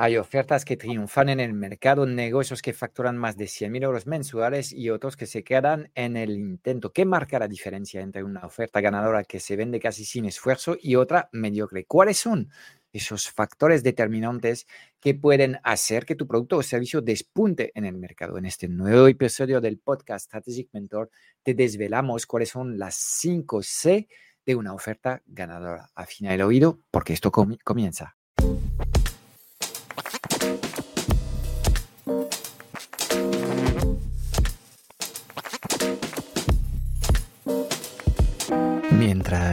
Hay ofertas que triunfan en el mercado, negocios que facturan más de 100.000 euros mensuales y otros que se quedan en el intento. ¿Qué marca la diferencia entre una oferta ganadora que se vende casi sin esfuerzo y otra mediocre? ¿Cuáles son esos factores determinantes que pueden hacer que tu producto o servicio despunte en el mercado? En este nuevo episodio del podcast Strategic Mentor te desvelamos cuáles son las 5 C de una oferta ganadora. Afina el oído porque esto comienza.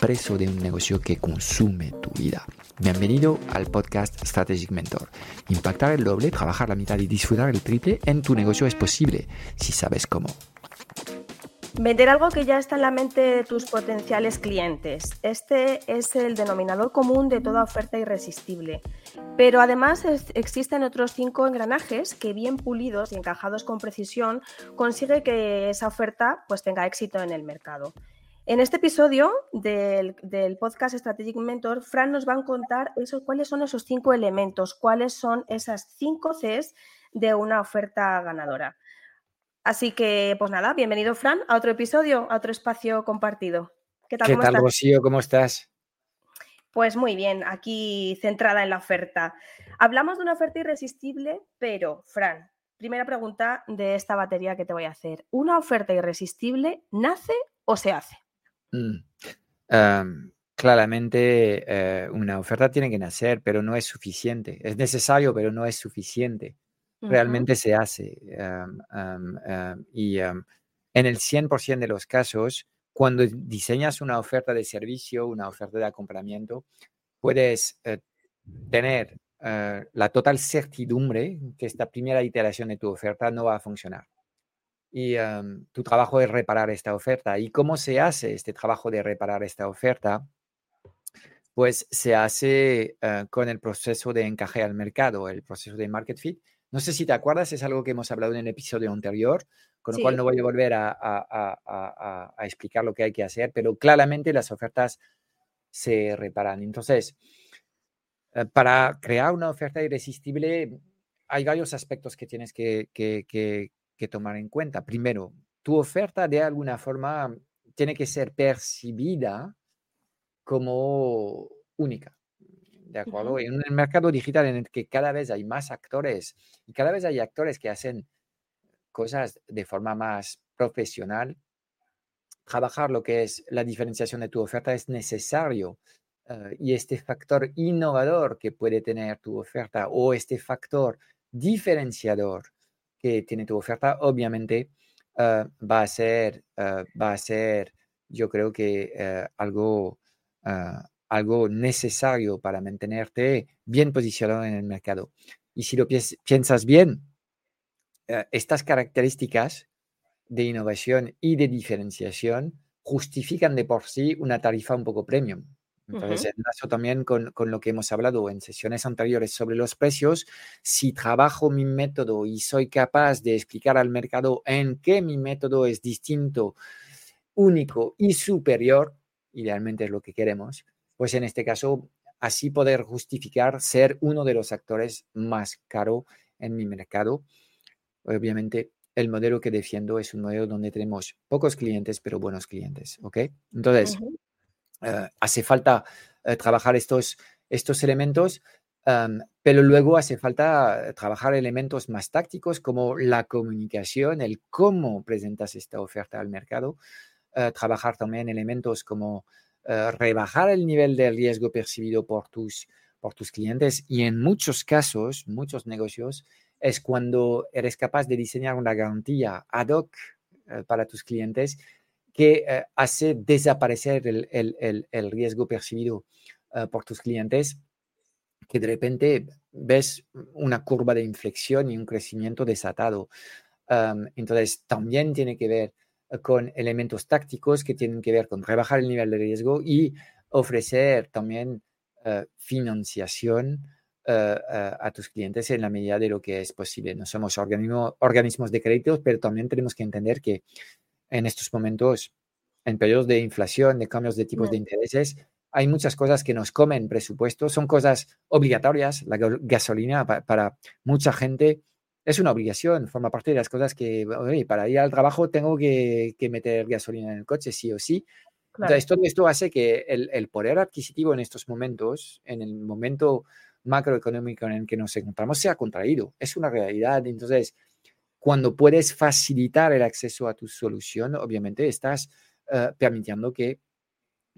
preso de un negocio que consume tu vida. Bienvenido al podcast Strategic Mentor. Impactar el doble, trabajar la mitad y disfrutar el triple en tu negocio es posible si sabes cómo. Vender algo que ya está en la mente de tus potenciales clientes. Este es el denominador común de toda oferta irresistible. Pero además existen otros cinco engranajes que bien pulidos y encajados con precisión consigue que esa oferta pues tenga éxito en el mercado. En este episodio del, podcast Strategic Mentor, Fran nos va a contar cuáles son esos cinco elementos, cuáles son esas cinco Cs de una oferta ganadora. Así que, pues nada, bienvenido Fran a otro episodio, a otro espacio compartido. ¿Qué tal, ¿Qué tal Rocío? ¿Cómo estás? Pues muy bien, aquí centrada en la oferta. Hablamos de una oferta irresistible, pero Fran, primera pregunta de esta batería que te voy a hacer. ¿Una oferta irresistible nace o se hace? Mm. claramente eh, una oferta tiene que nacer, pero no es suficiente. Es necesario, pero no es suficiente. Realmente se hace. y en el 100% de los casos, cuando diseñas una oferta de servicio, una oferta de acompañamiento, puedes eh, tener eh, la total certidumbre que esta primera iteración de tu oferta no va a funcionar y tu trabajo es reparar esta oferta. ¿Y cómo se hace este trabajo de reparar esta oferta? Pues se hace eh, con el proceso de encaje al mercado, el proceso de market fit. No sé si te acuerdas, es algo que hemos hablado en el episodio anterior, con lo cual no voy a volver a, a, explicar lo que hay que hacer, pero claramente las ofertas se reparan. Entonces, eh, para crear una oferta irresistible, hay varios aspectos que tienes que, que, que tomar en cuenta. Primero, tu oferta de alguna forma tiene que ser percibida como única. ¿De acuerdo? En el mercado digital en el que cada vez hay más actores y cada vez hay actores que hacen cosas de forma más profesional, trabajar lo que es la diferenciación de tu oferta es necesario. Eh, y este factor innovador que puede tener tu oferta o este factor diferenciador que tiene tu oferta, obviamente ah, va a ser, ah, va a ser, yo creo que eh, algo, algo necesario para mantenerte bien posicionado en el mercado. Y si lo piensas bien, eh, estas características de innovación y de diferenciación justifican de por sí una tarifa un poco premium. Entonces, enlazo también con, con, lo que hemos hablado en sesiones anteriores sobre los precios. Si trabajo mi método y soy capaz de explicar al mercado en qué mi método es distinto, único y superior, idealmente es lo que queremos, pues en este caso, así poder justificar ser uno de los actores más caro en mi mercado. Obviamente, el modelo que defiendo es un modelo donde tenemos pocos clientes, pero buenos clientes. ¿Ok? Entonces, eh, hace falta eh, trabajar estos, estos elementos, pero luego hace falta trabajar elementos más tácticos como la comunicación, el cómo presentas esta oferta al mercado, eh, trabajar también elementos como rebajar el nivel de riesgo percibido por tus, por tus clientes y en muchos casos, muchos negocios, es cuando eres capaz de diseñar una garantía ad hoc para tus clientes que eh, hace desaparecer el, riesgo percibido por tus clientes que de repente ves una curva de inflexión y un crecimiento desatado. entonces, también tiene que ver con elementos tácticos que tienen que ver con rebajar el nivel de riesgo y ofrecer también eh, financiación eh, a tus clientes en la medida de lo que es posible. No somos organismos de crédito, pero también tenemos que entender que en estos momentos, en periodos de inflación, de cambios de tipos de intereses, hay muchas cosas que nos comen presupuesto, son cosas obligatorias. La gasolina para, mucha gente es una obligación, forma parte de las cosas que, para ir al trabajo tengo que, meter gasolina en el coche, sí o sí. Entonces, todo esto hace que el, poder adquisitivo en estos momentos, en el momento macroeconómico en el que nos encontramos, sea contraído. Es una realidad. Entonces, cuando puedes facilitar el acceso a tu solución, obviamente estás eh, permitiendo que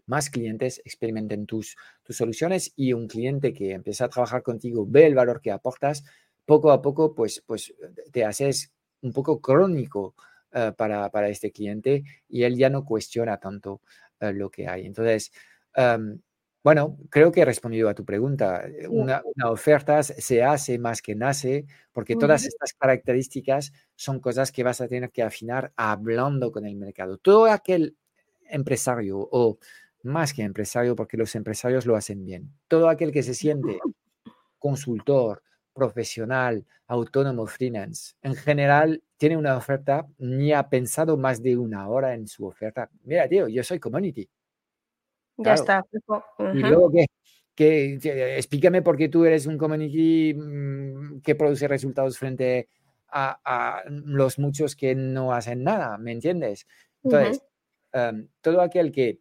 más clientes experimenten tus, tus soluciones y un cliente que empieza a trabajar contigo ve el valor que aportas, poco a poco pues, pues te haces un poco crónico eh, para, para, este cliente y él ya no cuestiona tanto eh, lo que hay. Entonces, em, bueno, creo que he respondido a tu pregunta. Una, oferta se hace más que nace, porque todas estas características son cosas que vas a tener que afinar hablando con el mercado. Todo aquel empresario o más que empresario, porque los empresarios lo hacen bien. Todo aquel que se siente consultor, profesional, autónomo, freelance, en general tiene una oferta, ni ha pensado más de una hora en su oferta. Mira, tío, yo soy community. Ya está. Y luego, ¿qué? explícame por qué tú eres un community mm, que produce resultados frente a, los muchos que no hacen nada, ¿me entiendes? Entonces, em, todo aquel que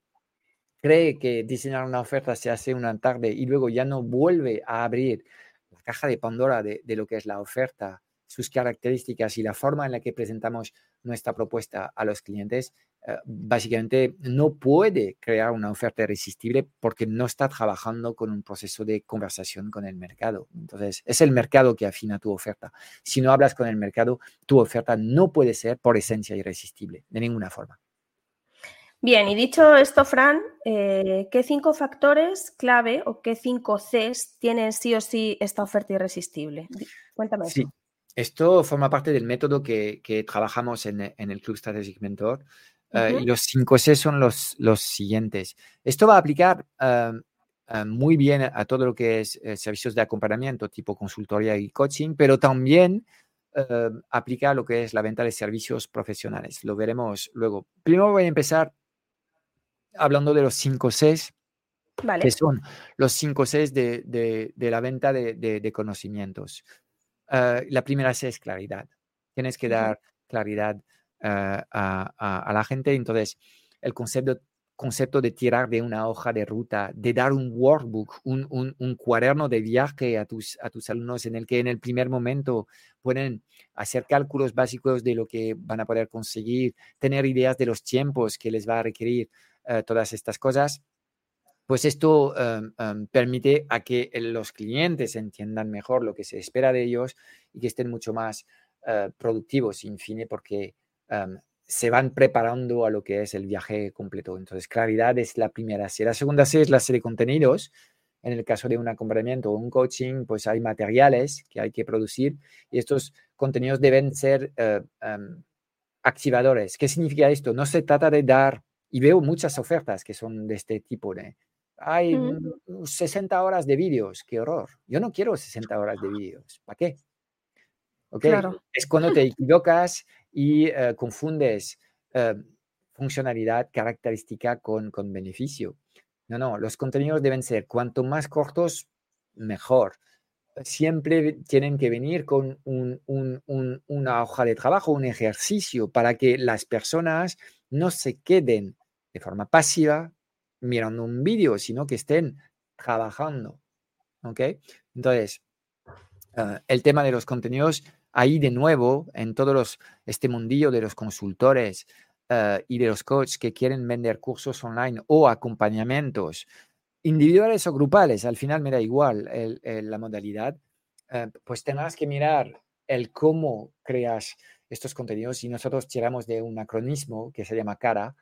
cree que diseñar una oferta se hace una tarde y luego ya no vuelve a abrir la caja de Pandora de, lo que es la oferta, sus características y la forma en la que presentamos nuestra propuesta a los clientes, básicamente no puede crear una oferta irresistible porque no está trabajando con un proceso de conversación con el mercado. Entonces, es el mercado que afina tu oferta. Si no hablas con el mercado, tu oferta no puede ser por esencia irresistible, de ninguna forma. Bien, y dicho esto, Fran, eh, ¿qué cinco factores clave o qué cinco Cs tienen sí o sí esta oferta irresistible? Cuéntame. Sí, esto forma parte del método que, trabajamos en, el Club Strategic Mentor. Eh, y los cinco C son los, los siguientes. Esto va a aplicar eh, muy bien a todo lo que es servicios de acompañamiento, tipo consultoría y coaching, pero también aplica a lo que es la venta de servicios profesionales. Lo veremos luego. Primero voy a empezar hablando de los 5 Cs, que son los 5 Cs de, la venta de, conocimientos. Ah, la primera C es claridad. Tienes que dar claridad ah, a, la gente. Entonces, el concepto, concepto de tirar de una hoja de ruta, de dar un workbook, un, un, cuaderno de viaje a tus, a tus alumnos en el que en el primer momento pueden hacer cálculos básicos de lo que van a poder conseguir, tener ideas de los tiempos que les va a requerir eh, todas estas cosas, pues esto em, permite a que los clientes entiendan mejor lo que se espera de ellos y que estén mucho más eh, productivos, en fin, porque se van preparando a lo que es el viaje completo. Entonces, claridad es la primera. Si la segunda C es la serie de contenidos, en el caso de un acompañamiento o un coaching, pues hay materiales que hay que producir y estos contenidos deben ser eh, activadores. ¿Qué significa esto? No se trata de dar y veo muchas ofertas que son de este tipo de, hay 60 horas de vídeos, qué horror. Yo no quiero 60 horas de vídeos, ¿para qué? ¿Okay? Es cuando te equivocas y eh, confundes eh, funcionalidad, característica con, con beneficio. No, no, los contenidos deben ser cuanto más cortos, mejor. Siempre tienen que venir con un, un, un, una hoja de trabajo, un ejercicio para que las personas no se queden de forma pasiva mirando un vídeo, sino que estén trabajando. ¿Ok? Entonces, ah, el tema de los contenidos, ahí de nuevo, en todos los, este mundillo de los consultores ah, y de los coaches que quieren vender cursos online o acompañamientos, individuales o grupales, al final me da igual la modalidad, ah, pues tendrás que mirar el cómo creas estos contenidos y nosotros tiramos de un acronismo que se llama CARA,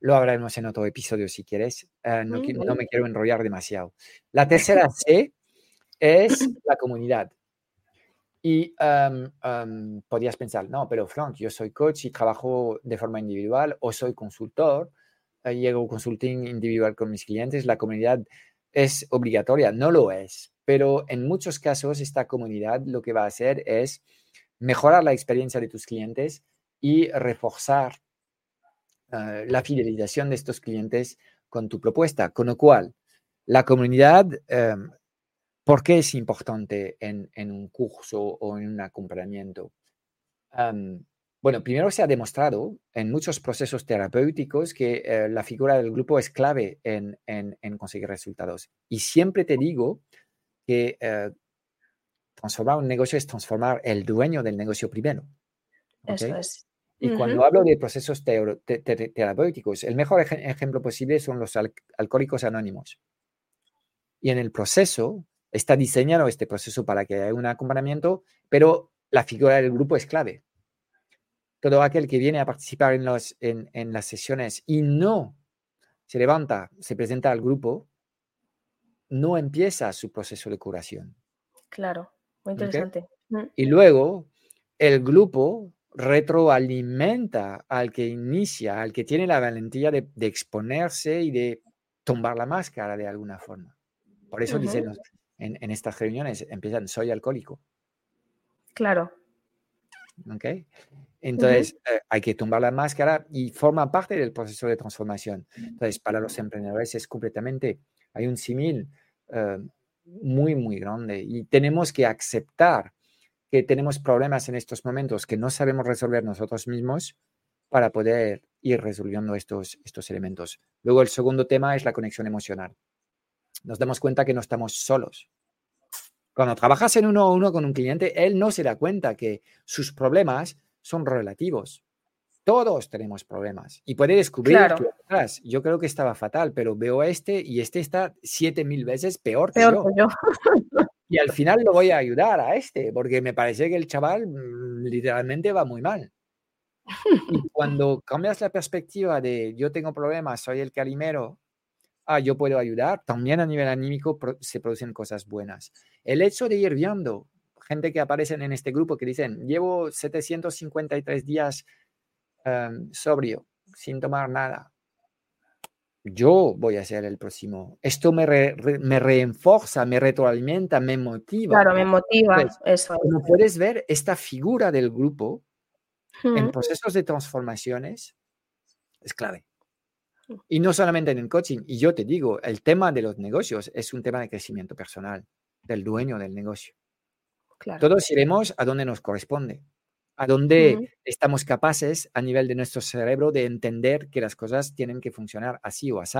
Lo hablaremos en otro episodio si quieres. Eh, no, no, me quiero enrollar demasiado. La tercera C es la comunidad. Y podrías pensar, no, pero Frank, yo soy coach y trabajo de forma individual o soy consultor, eh, llego consulting individual con mis clientes, la comunidad es obligatoria. No lo es, pero en muchos casos esta comunidad lo que va a hacer es mejorar la experiencia de tus clientes y reforzar eh, la fidelización de estos clientes con tu propuesta. Con lo cual, la comunidad em, ¿Por qué es importante en, un curso o en un acompañamiento? bueno, primero se ha demostrado en muchos procesos terapéuticos que eh, la figura del grupo es clave en, conseguir resultados. Y siempre te digo que eh, transformar un negocio es transformar el dueño del negocio primero. Eso es. Y cuando hablo de procesos terapéuticos, el mejor ejemplo posible son los alcohólicos anónimos. Y en el proceso, está diseñado este proceso para que haya un acompañamiento, pero la figura del grupo es clave. Todo aquel que viene a participar en, los, en, las sesiones y no se levanta, se presenta al grupo, no empieza su proceso de curación. Claro, muy interesante. Mm. Y luego el grupo retroalimenta al que inicia, al que tiene la valentía de, exponerse y de tumbar la máscara de alguna forma. Por eso dicen en, estas reuniones empiezan, soy alcohólico. Claro. ¿Ok? Entonces, eh, hay que tumbar la máscara y forma parte del proceso de transformación. Entonces, para los emprendedores es completamente, hay un símil eh, muy, muy grande y tenemos que aceptar que tenemos problemas en estos momentos que no sabemos resolver nosotros mismos para poder ir resolviendo estos, estos elementos. Luego, el segundo tema es la conexión emocional nos damos cuenta que no estamos solos. Cuando trabajas en uno a uno con un cliente, él no se da cuenta que sus problemas son relativos. Todos tenemos problemas y puede descubrir que yo creo que estaba fatal, pero veo a este y este está siete mil veces peor, que yo. y al final lo voy a ayudar a este, porque me parece que el chaval mm, literalmente va muy mal. Y cuando cambias la perspectiva de yo tengo problemas, soy el calimero ah, yo puedo ayudar, también a nivel anímico se producen cosas buenas. El hecho de ir viendo gente que aparecen en este grupo que dicen, llevo 753 días em, sobrio, sin tomar nada. Yo voy a ser el próximo. Esto me, me reenforza, me retroalimenta, me motiva. Claro, me motiva. eso. Como puedes ver, esta figura del grupo en procesos de transformaciones es clave. Y no solamente en el coaching. Y yo te digo, el tema de los negocios es un tema de crecimiento personal del dueño del negocio. Todos iremos a donde nos corresponde, a donde estamos capaces a nivel de nuestro cerebro de entender que las cosas tienen que funcionar así o así.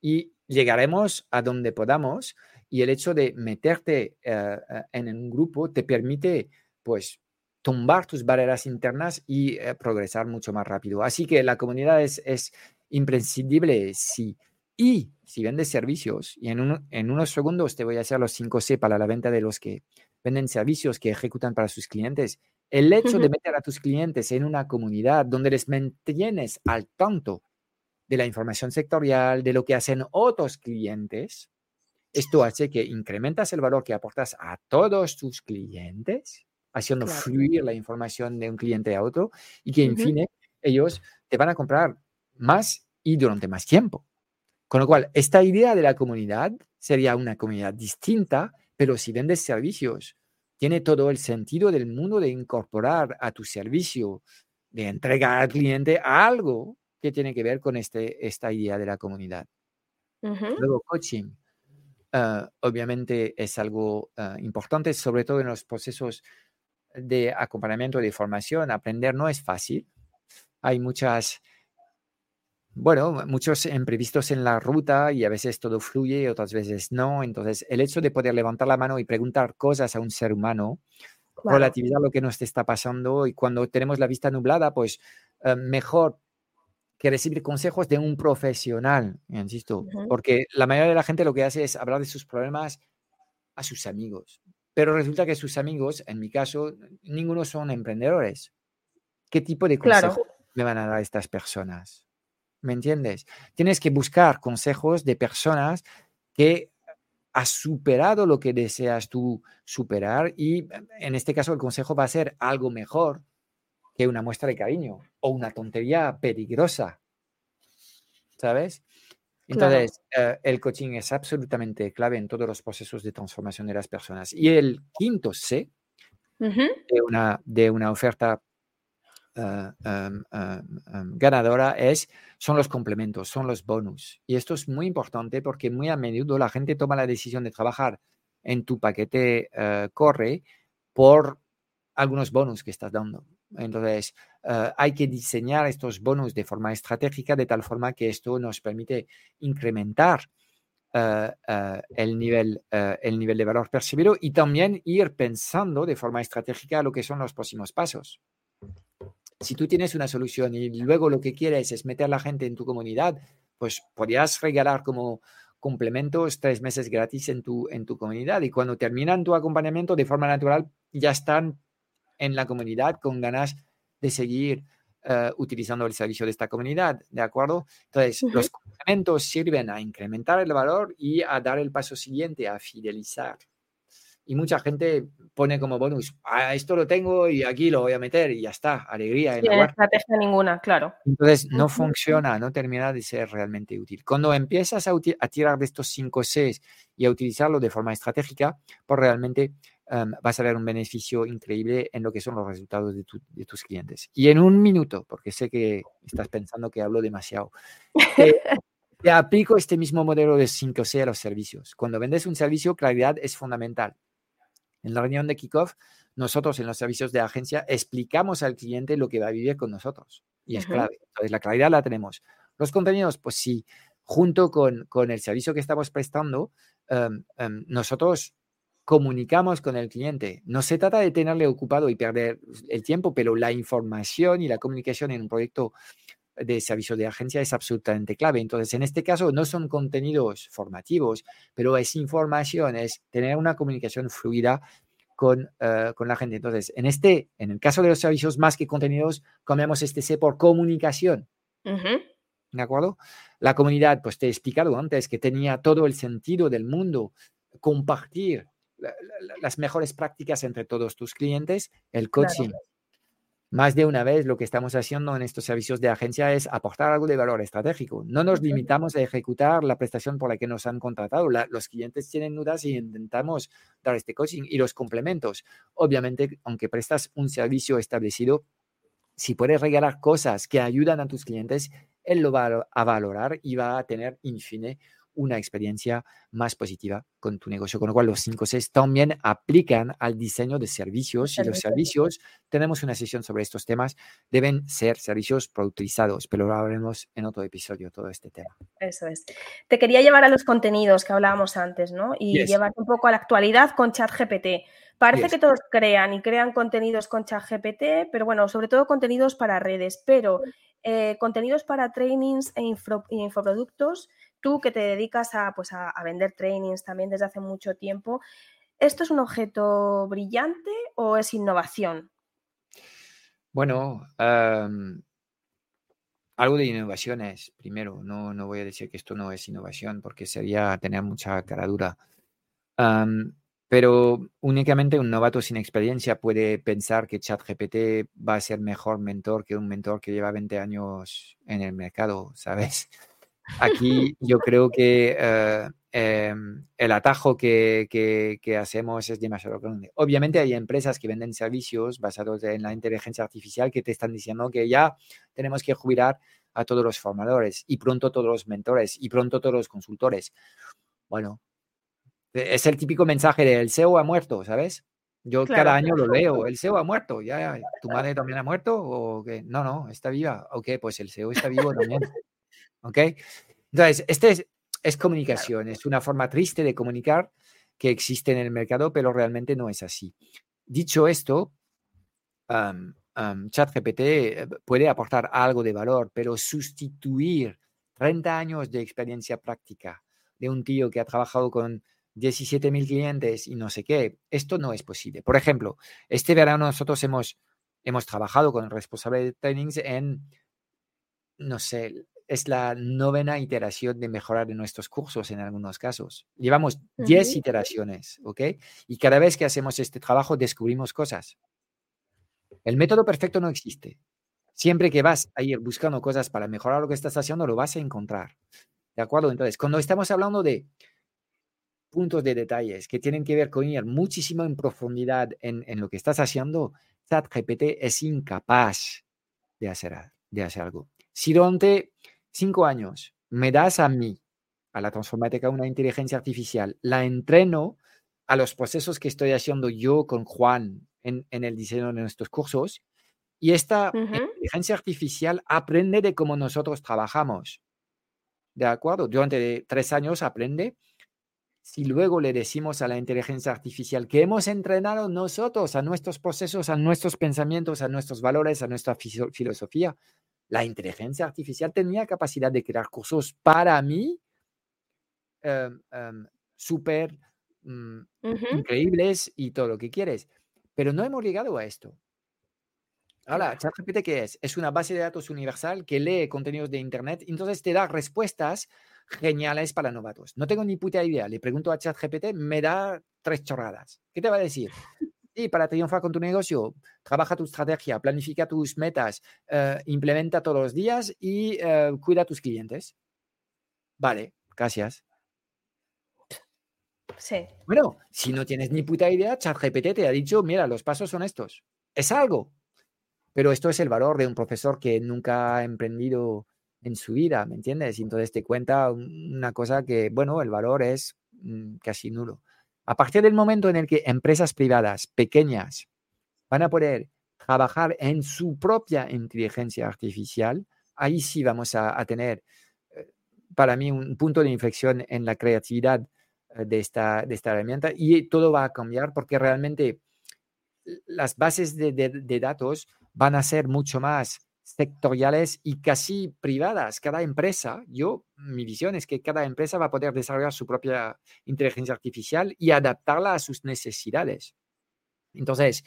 Y llegaremos a donde podamos y el hecho de meterte eh, eh, en un grupo te permite pues tumbar tus barreras internas y eh, progresar mucho más rápido. Así que la comunidad es, es imprescindible sí. Y si vendes servicios, y en, en unos segundos te voy a hacer los 5C para la venta de los que venden servicios que ejecutan para sus clientes, el hecho de meter a tus clientes en una comunidad donde les mantienes al tanto de la información sectorial, de lo que hacen otros clientes, esto hace que incrementas el valor que aportas a todos tus clientes haciendo fluir la información de un cliente a otro y que, en fin, ellos te van a comprar más y durante más tiempo. Con lo cual, esta idea de la comunidad sería una comunidad distinta, pero si vendes servicios, tiene todo el sentido del mundo de incorporar a tu servicio, de entregar al cliente algo que tiene que ver con este, esta idea de la comunidad. Luego, coaching. Ah, obviamente es algo ah, importante, sobre todo en los procesos de acompañamiento de formación, aprender no es fácil. Hay muchas, bueno, muchos imprevistos en la ruta y a veces todo fluye otras veces no. Entonces, el hecho de poder levantar la mano y preguntar cosas a un ser humano, relativizar lo que nos está pasando y cuando tenemos la vista nublada, pues eh, mejor que recibir consejos de un profesional, insisto, porque la mayoría de la gente lo que hace es hablar de sus problemas a sus amigos. Pero resulta que sus amigos, en mi caso, ninguno son emprendedores. ¿Qué tipo de consejo me van a dar estas personas? ¿me entiendes? Tienes que buscar consejos de personas que has superado lo que deseas tú superar y en este caso el consejo va a ser algo mejor que una muestra de cariño o una tontería peligrosa, ¿sabes? Entonces, eh, el coaching es absolutamente clave en todos los procesos de transformación de las personas. Y el quinto C de, una, de una oferta em, em, ganadora es, son los complementos, son los bonus. Y esto es muy importante porque muy a menudo la gente toma la decisión de trabajar en tu paquete uh, corre por algunos bonus que estás dando. Entonces, uh, hay que diseñar estos bonus de forma estratégica de tal forma que esto nos permite incrementar uh, el, nivel, el nivel de valor percibido y también ir pensando de forma estratégica lo que son los próximos pasos. Si tú tienes una solución y luego lo que quieres es meter a la gente en tu comunidad, pues podrías regalar como complementos tres meses gratis en tu, en tu comunidad y cuando terminan tu acompañamiento de forma natural ya están en la comunidad con ganas de seguir eh, utilizando el servicio de esta comunidad, ¿de acuerdo? Entonces, los complementos sirven a incrementar el valor y a dar el paso siguiente, a fidelizar y mucha gente pone como bonus, ah, esto lo tengo y aquí lo voy a meter y ya está, alegría. Sin estrategia ninguna, claro. Entonces no funciona, no termina de ser realmente útil. Cuando empiezas a, tirar de estos 5 Cs y a utilizarlo de forma estratégica, pues realmente em, vas a ver un beneficio increíble en lo que son los resultados de, de, tus clientes. Y en un minuto, porque sé que estás pensando que hablo demasiado, te aplico este mismo modelo de 5C a los servicios. Cuando vendes un servicio, claridad es fundamental. En la reunión de kickoff, nosotros en los servicios de agencia explicamos al cliente lo que va a vivir con nosotros y es clave. Entonces, la claridad la tenemos. Los contenidos, pues sí, junto con, con el servicio que estamos prestando, em, em, nosotros comunicamos con el cliente. No se trata de tenerle ocupado y perder el tiempo, pero la información y la comunicación en un proyecto de servicio de agencia es absolutamente clave. Entonces, en este caso, no son contenidos formativos, pero es información, es tener una comunicación fluida con, eh, con la gente. Entonces, en este, en el caso de los servicios más que contenidos, cambiamos este C por comunicación. ¿De acuerdo? La comunidad, pues te he explicado antes que tenía todo el sentido del mundo compartir las mejores prácticas entre todos tus clientes, el coaching más de una vez lo que estamos haciendo en estos servicios de agencia es aportar algo de valor estratégico. No nos limitamos a ejecutar la prestación por la que nos han contratado. los clientes tienen dudas y intentamos dar este coaching y los complementos. Obviamente, aunque prestas un servicio establecido, si puedes regalar cosas que ayudan a tus clientes, él lo va a valorar y va a tener, in fine, una experiencia más positiva con tu negocio. Con lo cual, los 5 Cs también aplican al diseño de servicios y los servicios, tenemos una sesión sobre estos temas, deben ser servicios productizados, pero lo hablaremos en otro episodio, todo este tema. Eso es. Te quería llevar a los contenidos que hablábamos antes, ¿no? Y llevar un poco a la actualidad con ChatGPT. Parece que todos crean y crean contenidos con ChatGPT, pero bueno, sobre todo contenidos para redes, pero eh, contenidos para trainings e infoproductos tú que te dedicas a, pues a, vender trainings también desde hace mucho tiempo, ¿esto es un objeto brillante o es innovación? Bueno, algo de innovación es, primero, no, no voy a decir que esto no es innovación porque sería tener mucha cara dura. pero únicamente un novato sin experiencia puede pensar que ChatGPT va a ser mejor mentor que un mentor que lleva 20 años en el mercado, ¿sabes? Aquí yo creo que eh, em, el atajo que, que, hacemos es demasiado grande. Obviamente hay empresas que venden servicios basados en la inteligencia artificial que te están diciendo que ya tenemos que jubilar a todos los formadores y pronto todos los mentores y pronto todos los consultores. Bueno, e, es el típico mensaje del SEO ha muerto, ¿sabes? Yo cada año lo leo, el SEO ha muerto, ya, ¿tu madre también ha muerto? ¿O qué? No, no, está viva. Ok, pues el SEO está vivo también. ¿Ok? Entonces, este es, comunicación, es una forma triste de comunicar que existe en el mercado, pero realmente no es así. Dicho esto, ChatGPT eh, puede aportar algo de valor, pero sustituir 30 años de experiencia práctica de un tío que ha trabajado con 17.000 clientes y no sé qué, esto no es posible. Por ejemplo, este verano nosotros hemos, hemos trabajado con el responsable de trainings en no sé, es la novena iteración de mejorar en nuestros cursos en algunos casos. Llevamos 10 iteraciones, ¿ok? Y cada vez que hacemos este trabajo descubrimos cosas. El método perfecto no existe. Siempre que vas a ir buscando cosas para mejorar lo que estás haciendo, lo vas a encontrar. ¿De acuerdo? Entonces, cuando estamos hablando de puntos de detalles que tienen que ver con ir muchísimo en profundidad en, en lo que estás haciendo, ChatGPT es incapaz de hacer, de hacer algo. Si durante cinco años me das a mí, a la transformática, una inteligencia artificial, la entreno a los procesos que estoy haciendo yo con Juan en, en el diseño de nuestros cursos, y esta inteligencia artificial aprende de cómo nosotros trabajamos. ¿De acuerdo? Durante tres años aprende. Si luego le decimos a la inteligencia artificial que hemos entrenado nosotros a nuestros procesos, a nuestros pensamientos, a nuestros valores, a nuestra filosofía, la inteligencia artificial tenía capacidad de crear cursos para mí em, em, súper mm, increíbles y todo lo que quieres. Pero no hemos llegado a esto. Ahora, ChatGPT, ¿qué es? Es una base de datos universal que lee contenidos de Internet, y entonces te da respuestas geniales para novatos. No tengo ni puta idea. Le pregunto a ChatGPT, me da tres chorradas. ¿Qué te va a decir? Sí, para triunfar con tu negocio, trabaja tu estrategia, planifica tus metas, eh, implementa todos los días y eh, cuida a tus clientes. Vale, gracias. Sí. Bueno, si no tienes ni puta idea, ChatGPT te ha dicho, mira, los pasos son estos. Es algo. Pero esto es el valor de un profesor que nunca ha emprendido en su vida, ¿me entiendes? Y entonces te cuenta una cosa que, bueno, el valor es mm, casi nulo. A partir del momento en el que empresas privadas pequeñas van a poder trabajar en su propia inteligencia artificial, ahí sí vamos a, tener, eh, para mí, un punto de inflexión en la creatividad eh, de esta, de esta herramienta. Y todo va a cambiar porque realmente las bases de datos van a ser mucho más sectoriales y casi privadas. Cada empresa, yo, mi visión es que cada empresa va a poder desarrollar su propia inteligencia artificial y adaptarla a sus necesidades. Entonces,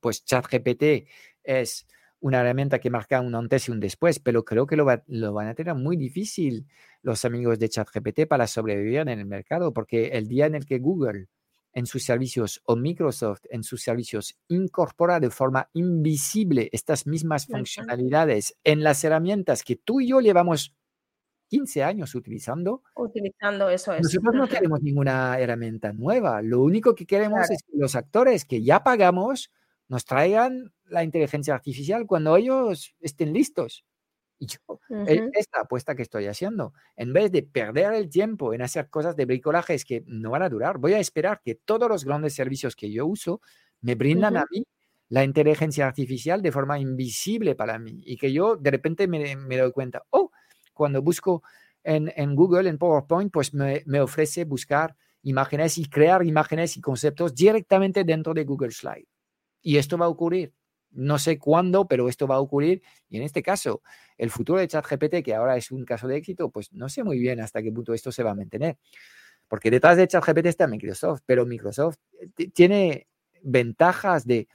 pues ChatGPT es una herramienta que marca un antes y un después, pero creo que lo, lo, van a tener muy difícil los amigos de ChatGPT para sobrevivir en el mercado, porque el día en el que Google en sus servicios o Microsoft en sus servicios incorpora de forma invisible estas mismas funcionalidades en las herramientas que tú y yo llevamos 15 años utilizando. Utilizando eso es. Nosotros no queremos ninguna herramienta nueva. Lo único que queremos es que los actores que ya pagamos nos traigan la inteligencia artificial cuando ellos estén listos. Y yo, esta apuesta que estoy haciendo, en vez de perder el tiempo en hacer cosas de bricolajes que no van a durar, voy a esperar que todos los grandes servicios que yo uso me brindan a mí la inteligencia artificial de forma invisible para mí y que yo de repente me, me doy cuenta, oh, cuando busco en, en Google, en PowerPoint, pues me, me, ofrece buscar imágenes y crear imágenes y conceptos directamente dentro de Google Slide. Y esto va a ocurrir no sé cuándo, pero esto va a ocurrir. Y en este caso, el futuro de ChatGPT, que ahora es un caso de éxito, pues no sé muy bien hasta qué punto esto se va a mantener. Porque detrás de ChatGPT está Microsoft, pero Microsoft eh, tiene ventajas de,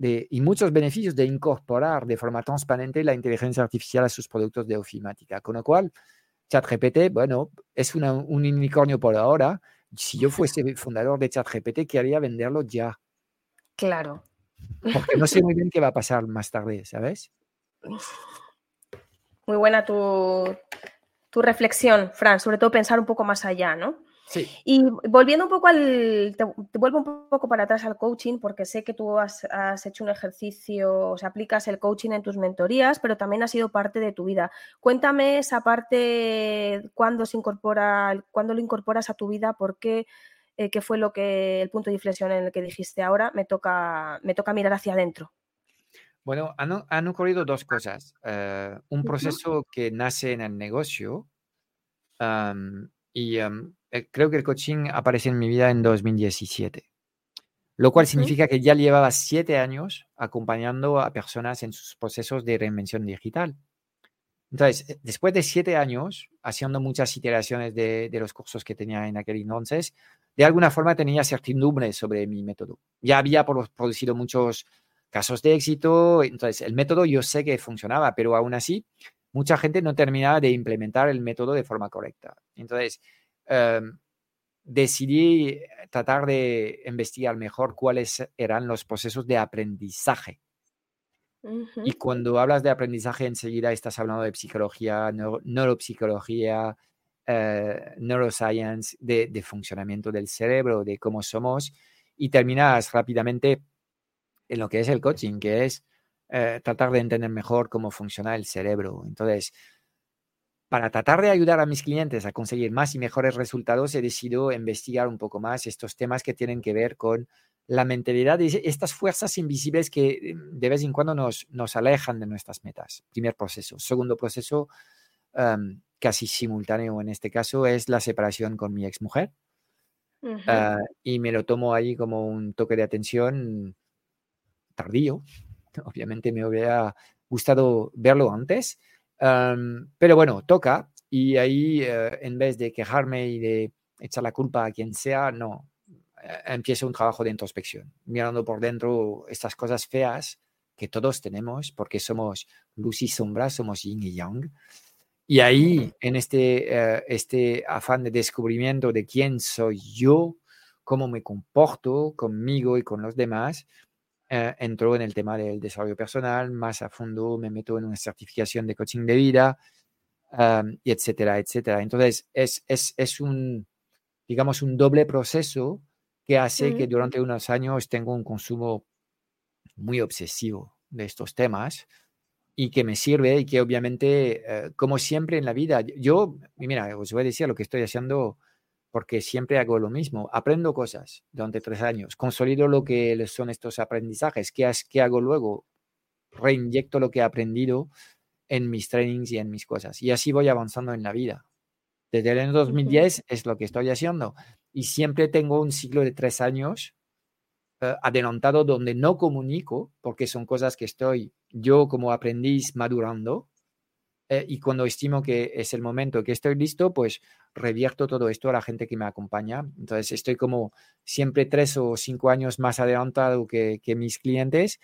y muchos beneficios de incorporar de forma transparente la inteligencia artificial a sus productos de ofimática. Con lo cual, ChatGPT, bueno, es un unicornio por ahora. Si yo fuese fundador de ChatGPT, querría venderlo ya. Claro, porque no sé muy bien qué va a pasar más tarde, ¿sabes? Muy buena tu, tu reflexión, Fran, sobre todo pensar un poco más allá, ¿no? Sí. Y volviendo un poco al. Te, vuelvo un poco para atrás al coaching, porque sé que tú has, has, hecho un ejercicio, o sea, aplicas el coaching en tus mentorías, pero también ha sido parte de tu vida. Cuéntame esa parte, cuándo se incorpora, cuándo lo incorporas a tu vida, por qué eh, qué fue lo que el punto de inflexión en el que dijiste ahora, me toca, me toca mirar hacia adentro. Bueno, han, ocurrido dos cosas. Eh, un proceso que nace en el negocio y eh, creo que el coaching aparece en mi vida en 2017, lo cual significa que ya llevaba siete años acompañando a personas en sus procesos de reinvención digital. Entonces, después de siete años haciendo muchas iteraciones de, los cursos que tenía en aquel entonces, de alguna forma tenía certidumbre sobre mi método. Ya había producido muchos casos de éxito, entonces el método yo sé que funcionaba, pero aún así mucha gente no termina de implementar el método de forma correcta. Entonces, em, decidí tratar de investigar mejor cuáles eran los procesos de aprendizaje. Y cuando hablas de aprendizaje, enseguida estás hablando de psicología, neuropsicología, eh, neuroscience, de, funcionamiento del cerebro, de cómo somos, y terminas rápidamente en lo que es el coaching, que es eh, tratar de entender mejor cómo funciona el cerebro. Entonces, para tratar de ayudar a mis clientes a conseguir más y mejores resultados, he decidido investigar un poco más estos temas que tienen que ver con la mentalidad de estas fuerzas invisibles que eh, de vez en cuando nos, nos alejan de nuestras metas. Primer proceso. Segundo proceso, casi simultáneo en este caso, es la separación con mi exmujer. mujer y me lo tomo ahí como un toque de atención tardío. Obviamente me hubiera gustado verlo antes, pero bueno, toca y ahí eh, en vez de quejarme y de echar la culpa a quien sea, no, eh, empiezo un trabajo de introspección, mirando por dentro estas cosas feas que todos tenemos, porque somos luz y sombra, somos yin y yang. Y ahí, en este, eh, este afán de descubrimiento de quién soy yo, cómo me comporto conmigo y con los demás, eh, entró en el tema del desarrollo personal, más a fondo me meto en una certificación de coaching de vida, y etcétera, etcétera. Entonces, es, es, es, un, digamos, un doble proceso que hace que durante unos años tengo un consumo muy obsesivo de estos temas y que me sirve y que obviamente, eh, como siempre en la vida, yo, mira, os voy a decir lo que estoy haciendo porque siempre hago lo mismo. Aprendo cosas durante tres años, consolido lo que son estos aprendizajes. ¿Qué, qué hago luego? Reinyecto lo que he aprendido en mis trainings y en mis cosas. Y así voy avanzando en la vida. Desde el año 2010 es lo que estoy haciendo. Y siempre tengo un ciclo de tres años eh, adelantado donde no comunico, porque son cosas que estoy yo como aprendiz madurando eh, y cuando estimo que es el momento que estoy listo, pues revierto todo esto a la gente que me acompaña. Entonces estoy como siempre tres o cinco años más adelantado que, mis clientes,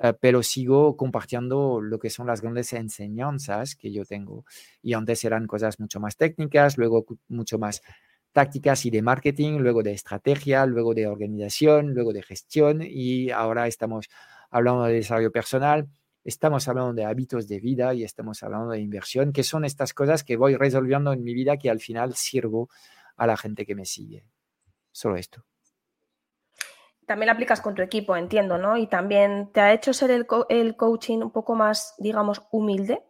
eh, pero sigo compartiendo lo que son las grandes enseñanzas que yo tengo. Y antes eran cosas mucho más técnicas, luego mucho más tácticas y de marketing, luego de estrategia, luego de organización, luego de gestión y ahora estamos hablando de desarrollo personal estamos hablando de hábitos de vida y estamos hablando de inversión, que son estas cosas que voy resolviendo en mi vida que al final sirvo a la gente que me sigue. Solo esto. También lo aplicas con tu equipo, entiendo, ¿no? Y también te ha hecho ser el, coaching un poco más, digamos, humilde.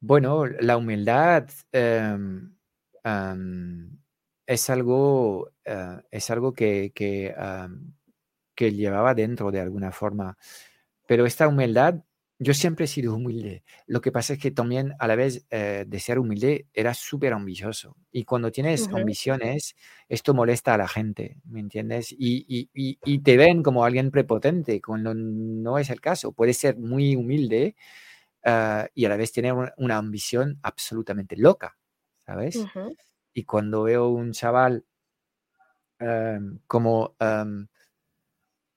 Bueno, la humildad es algo, eh, es algo que, que, que, llevaba dentro de alguna forma. Pero esta humildad, yo siempre he sido humilde. Lo que pasa es que también a la vez eh, de ser humilde era súper ambicioso. Y cuando tienes ambiciones, esto molesta a la gente, ¿me entiendes? Y, y, te ven como alguien prepotente, cuando no es el caso. Puedes ser muy humilde ah, y a la vez tener una, ambición absolutamente loca, ¿sabes? Y cuando veo un chaval em, como... Em,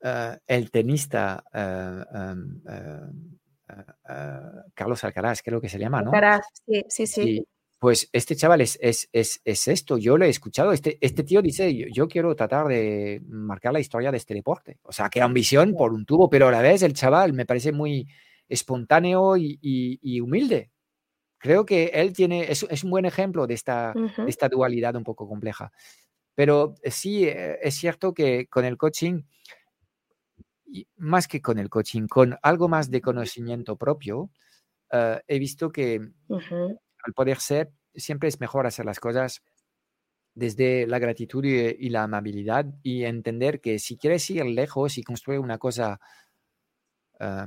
eh, el tenista eh, em, eh, Carlos Alcaraz, creo que se llama, ¿no? Alcaraz, sí, sí, sí. pues este chaval es, es, es, es, esto, yo lo he escuchado, este, este tío dice, yo, quiero tratar de marcar la historia de este deporte. O sea, qué ambición por un tubo, pero a la vez el chaval me parece muy espontáneo y, humilde. Creo que él tiene, es, es un buen ejemplo de esta, de esta dualidad un poco compleja. Pero sí, es cierto que con el coaching más que con el coaching, con algo más de conocimiento propio, eh, he visto que al poder ser, siempre es mejor hacer las cosas desde la gratitud y, la amabilidad y entender que si quieres ir lejos y construir una cosa eh,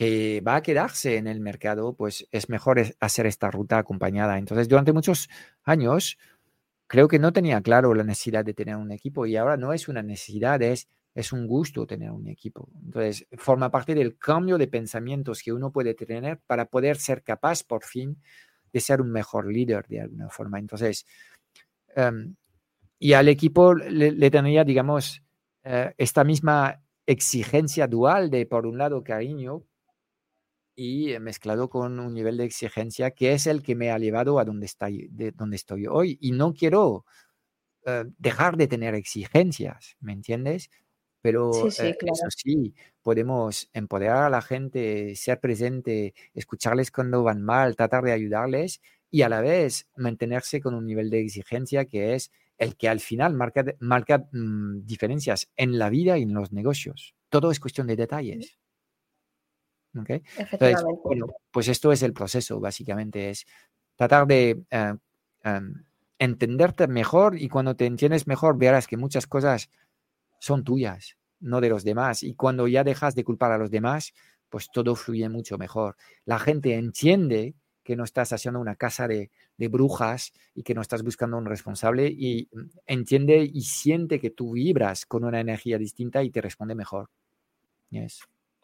que va a quedarse en el mercado, pues es mejor hacer esta ruta acompañada. Entonces, durante muchos años, creo que no tenía claro la necesidad de tener un equipo y ahora no es una necesidad, es es un gusto tener un equipo. Entonces, forma parte del cambio de pensamientos que uno puede tener para poder ser capaz, por fin, de ser un mejor líder de alguna forma. Entonces, em, y al equipo le, tendría, digamos, eh, esta misma exigencia dual de, por un lado, cariño y mezclado con un nivel de exigencia que es el que me ha llevado a donde, está, de donde estoy hoy. Y no quiero eh, dejar de tener exigencias, ¿me entiendes? Pero eh, eso sí, podemos empoderar a la gente, ser presente, escucharles cuando van mal, tratar de ayudarles y a la vez mantenerse con un nivel de exigencia que es el que al final marca, marca mm, diferencias en la vida y en los negocios. Todo es cuestión de detalles. ¿Okay? Entonces, bueno, pues esto es el proceso, básicamente, es tratar de eh, em, entenderte mejor y cuando te entiendes mejor verás que muchas cosas son tuyas, no de los demás. Y cuando ya dejas de culpar a los demás, pues todo fluye mucho mejor. La gente entiende que no estás haciendo una casa de, brujas y que no estás buscando un responsable y mm, entiende y siente que tú vibras con una energía distinta y te responde mejor. Yes.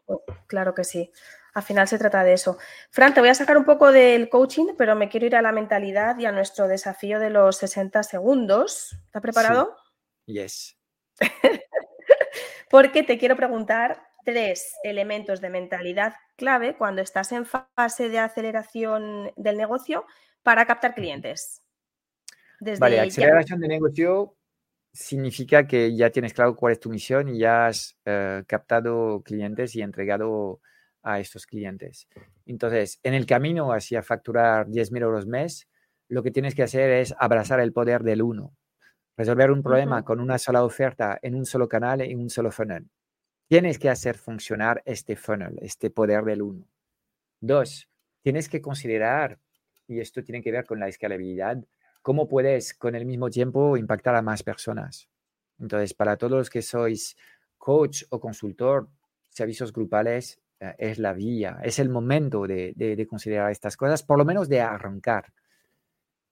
Oh, claro que sí. Al final se trata de eso. Fran, te voy a sacar un poco del coaching, pero me quiero ir a la mentalidad y a nuestro desafío de los 60 segundos. ¿Estás preparado? Yes. Porque te quiero preguntar tres elementos de mentalidad clave cuando estás en fase de aceleración del negocio para captar clientes. vale, aceleración de negocio significa que ya tienes claro cuál es tu misión y ya has eh, captado clientes y entregado a estos clientes. Entonces, en el camino hacia facturar 10.000 euros mes, lo que tienes que hacer es abrazar el poder del uno, resolver un problema con una sola oferta en un solo canal, en un solo funnel. Tienes que hacer funcionar este funnel, este poder del uno. Dos, tienes que considerar, y esto tiene que ver con la escalabilidad, cómo puedes con el mismo tiempo impactar a más personas. Entonces, para todos los que sois coach o consultor, servicios grupales eh, es la vía, es el momento de, considerar estas cosas, por lo menos de arrancar.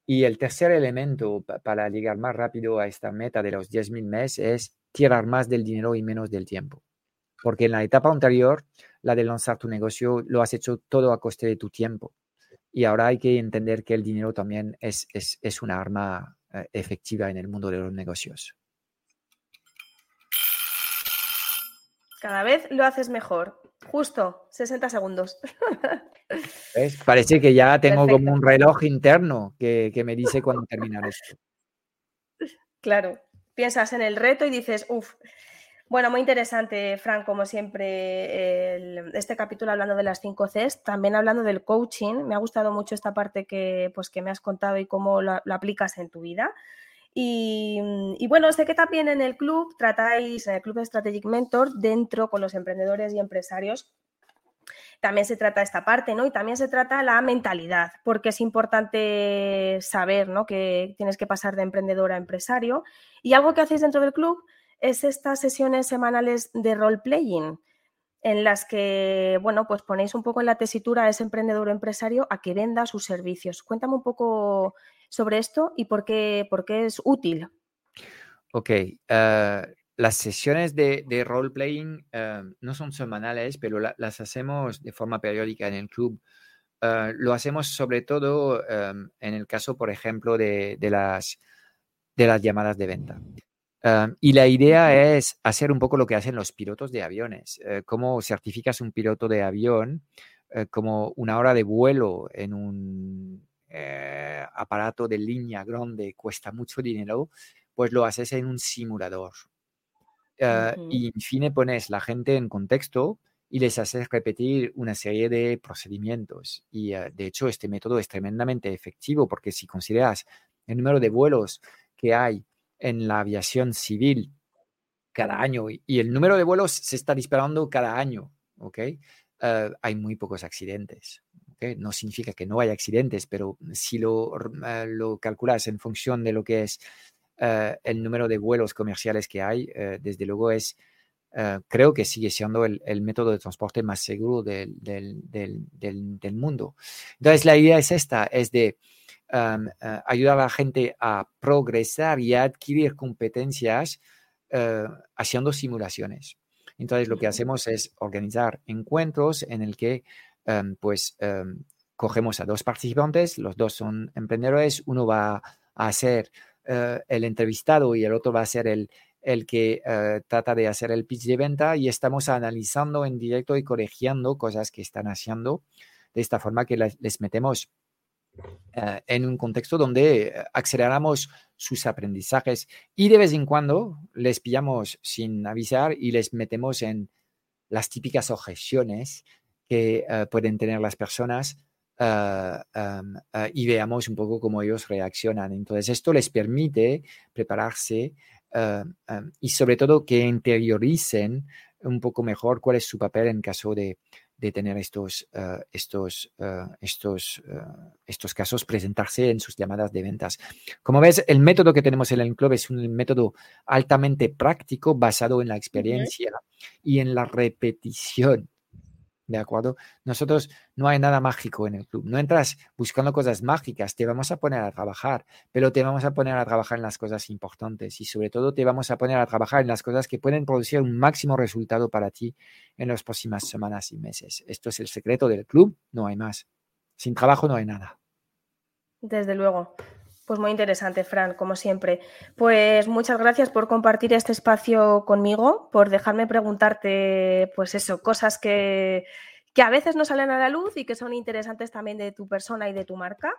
Y el tercer elemento para llegar más rápido a esta meta de los 10.000 meses es tirar más del dinero y menos del tiempo. Porque en la etapa anterior, la de lanzar tu negocio, lo has hecho todo a coste de tu tiempo. Y ahora hay que entender que el dinero también es, es, una arma eh, efectiva en el mundo de los negocios. Cada vez lo haces mejor. Justo, 60 segundos. Parece que ya tengo como un reloj interno que, que me dice cuándo terminar esto. Claro, piensas en el reto y dices, uff, bueno, muy interesante, Fran, como siempre, este capítulo hablando de las 5 Cs, también hablando del coaching. Me ha gustado mucho esta parte que, pues, que me has contado y cómo lo, aplicas en tu vida. Y, bueno, sé que también en el club tratáis, en el club de Strategic Mentor, dentro con los emprendedores y empresarios, también se trata esta parte, ¿no? Y también se trata la mentalidad, porque es importante saber, ¿no? Que tienes que pasar de emprendedor a empresario. Y algo que hacéis dentro del club es estas sesiones semanales de role-playing en las que, bueno, pues ponéis un poco en la tesitura a ese emprendedor o empresario a que venda sus servicios. Cuéntame un poco sobre esto y por qué, por qué es útil. Ok. Eh, las sesiones de, de role-playing eh, no son semanales, pero las hacemos de forma periódica en el club. Eh, lo hacemos sobre todo en el caso, por ejemplo, de, las, de las llamadas de venta y la idea es hacer un poco lo que hacen los pilotos de aviones. Eh, ¿Cómo certificas un piloto de avión eh, como una hora de vuelo en un eh, aparato de línea grande cuesta mucho dinero? Pues lo haces en un simulador. Y en fin pones la gente en contexto y les haces repetir una serie de procedimientos. Y de hecho este método es tremendamente efectivo porque si consideras el número de vuelos que hay en la aviación civil cada año y el número de vuelos se está disparando cada año, ¿ok? Eh, hay muy pocos accidentes. ¿okay? No significa que no haya accidentes, pero si lo, eh, lo calculas en función de lo que es eh, el número de vuelos comerciales que hay, desde luego es, creo que sigue siendo el, método de transporte más seguro del, del, del, del mundo. Entonces, la idea es esta, es de eh, ayudar a la gente a progresar y a adquirir competencias eh, haciendo simulaciones. Entonces, lo que hacemos es organizar encuentros en el que, em, pues, em, cogemos a dos participantes, los dos son emprendedores, uno va a ser eh, el entrevistado y el otro va a ser el, el que trata de hacer el pitch de venta y estamos analizando en directo y corrigiendo cosas que están haciendo de esta forma que les metemos eh, en un contexto donde eh, aceleramos sus aprendizajes y de vez en cuando les pillamos sin avisar y les metemos en las típicas objeciones que eh, pueden tener las personas y veamos un poco cómo ellos reaccionan. Entonces, esto les permite prepararse y sobre todo que interioricen un poco mejor cuál es su papel en caso de, de tener estos, eh, estos, eh, estos, eh, estos casos presentarse en sus llamadas de ventas. Como ves, el método que tenemos en el club es un método altamente práctico basado en la experiencia y en la repetición. ¿De acuerdo? Nosotros no hay nada mágico en el club. No entras buscando cosas mágicas, te vamos a poner a trabajar, pero te vamos a poner a trabajar en las cosas importantes y sobre todo te vamos a poner a trabajar en las cosas que pueden producir un máximo resultado para ti en las próximas semanas y meses. Esto es el secreto del club, no hay más. Sin trabajo no hay nada. Desde luego. Pues muy interesante, Fran, como siempre. Pues muchas gracias por compartir este espacio conmigo, por dejarme preguntarte, pues eso, cosas que, a veces no salen a la luz y que son interesantes también de tu persona y de tu marca.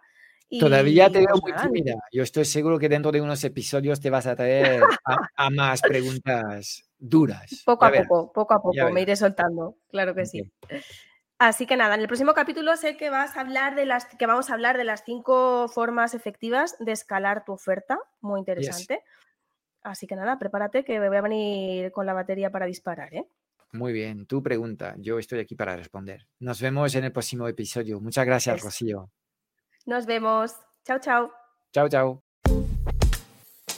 Todavía te veo pues muy tímida. Yo estoy seguro que dentro de unos episodios te vas a traer a, más preguntas duras. Poco a poco, poco a poco, me iré soltando, claro que sí. Así que nada, en el próximo capítulo sé que vas a hablar de las que vamos a hablar de las cinco formas efectivas de escalar tu oferta. Muy interesante. Así que nada, prepárate que voy a venir con la batería para disparar, ¿eh? Muy bien, tu pregunta. Yo estoy aquí para responder. Nos vemos en el próximo episodio. Muchas gracias, Rocío. Nos vemos. Chao, chao. Chao, chao.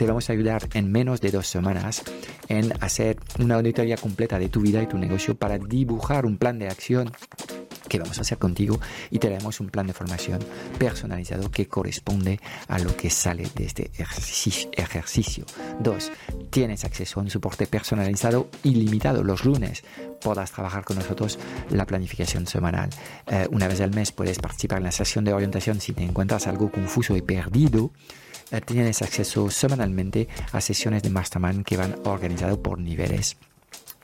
Te vamos a ayudar en menos de dos semanas en hacer una auditoría completa de tu vida y tu negocio para dibujar un plan de acción que vamos a hacer contigo y te un plan de formación personalizado que corresponde a lo que sale de este ejercicio. Dos, tienes acceso a un soporte personalizado ilimitado los lunes. Podrás trabajar con nosotros la planificación semanal. Eh, una vez al mes puedes participar en la sesión de orientación si te encuentras algo confuso y perdido tienes acceso semanalmente a sesiones de mastermind que van organizadas por niveles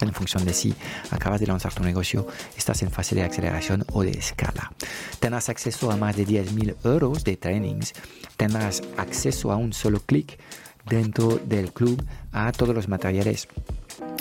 en función de si acabas de lanzar tu negocio, estás en fase de aceleración o de escala. Tendrás acceso a más de 10.000 euros de trainings. Tendrás acceso a un solo clic dentro del club a todos los materiales eh,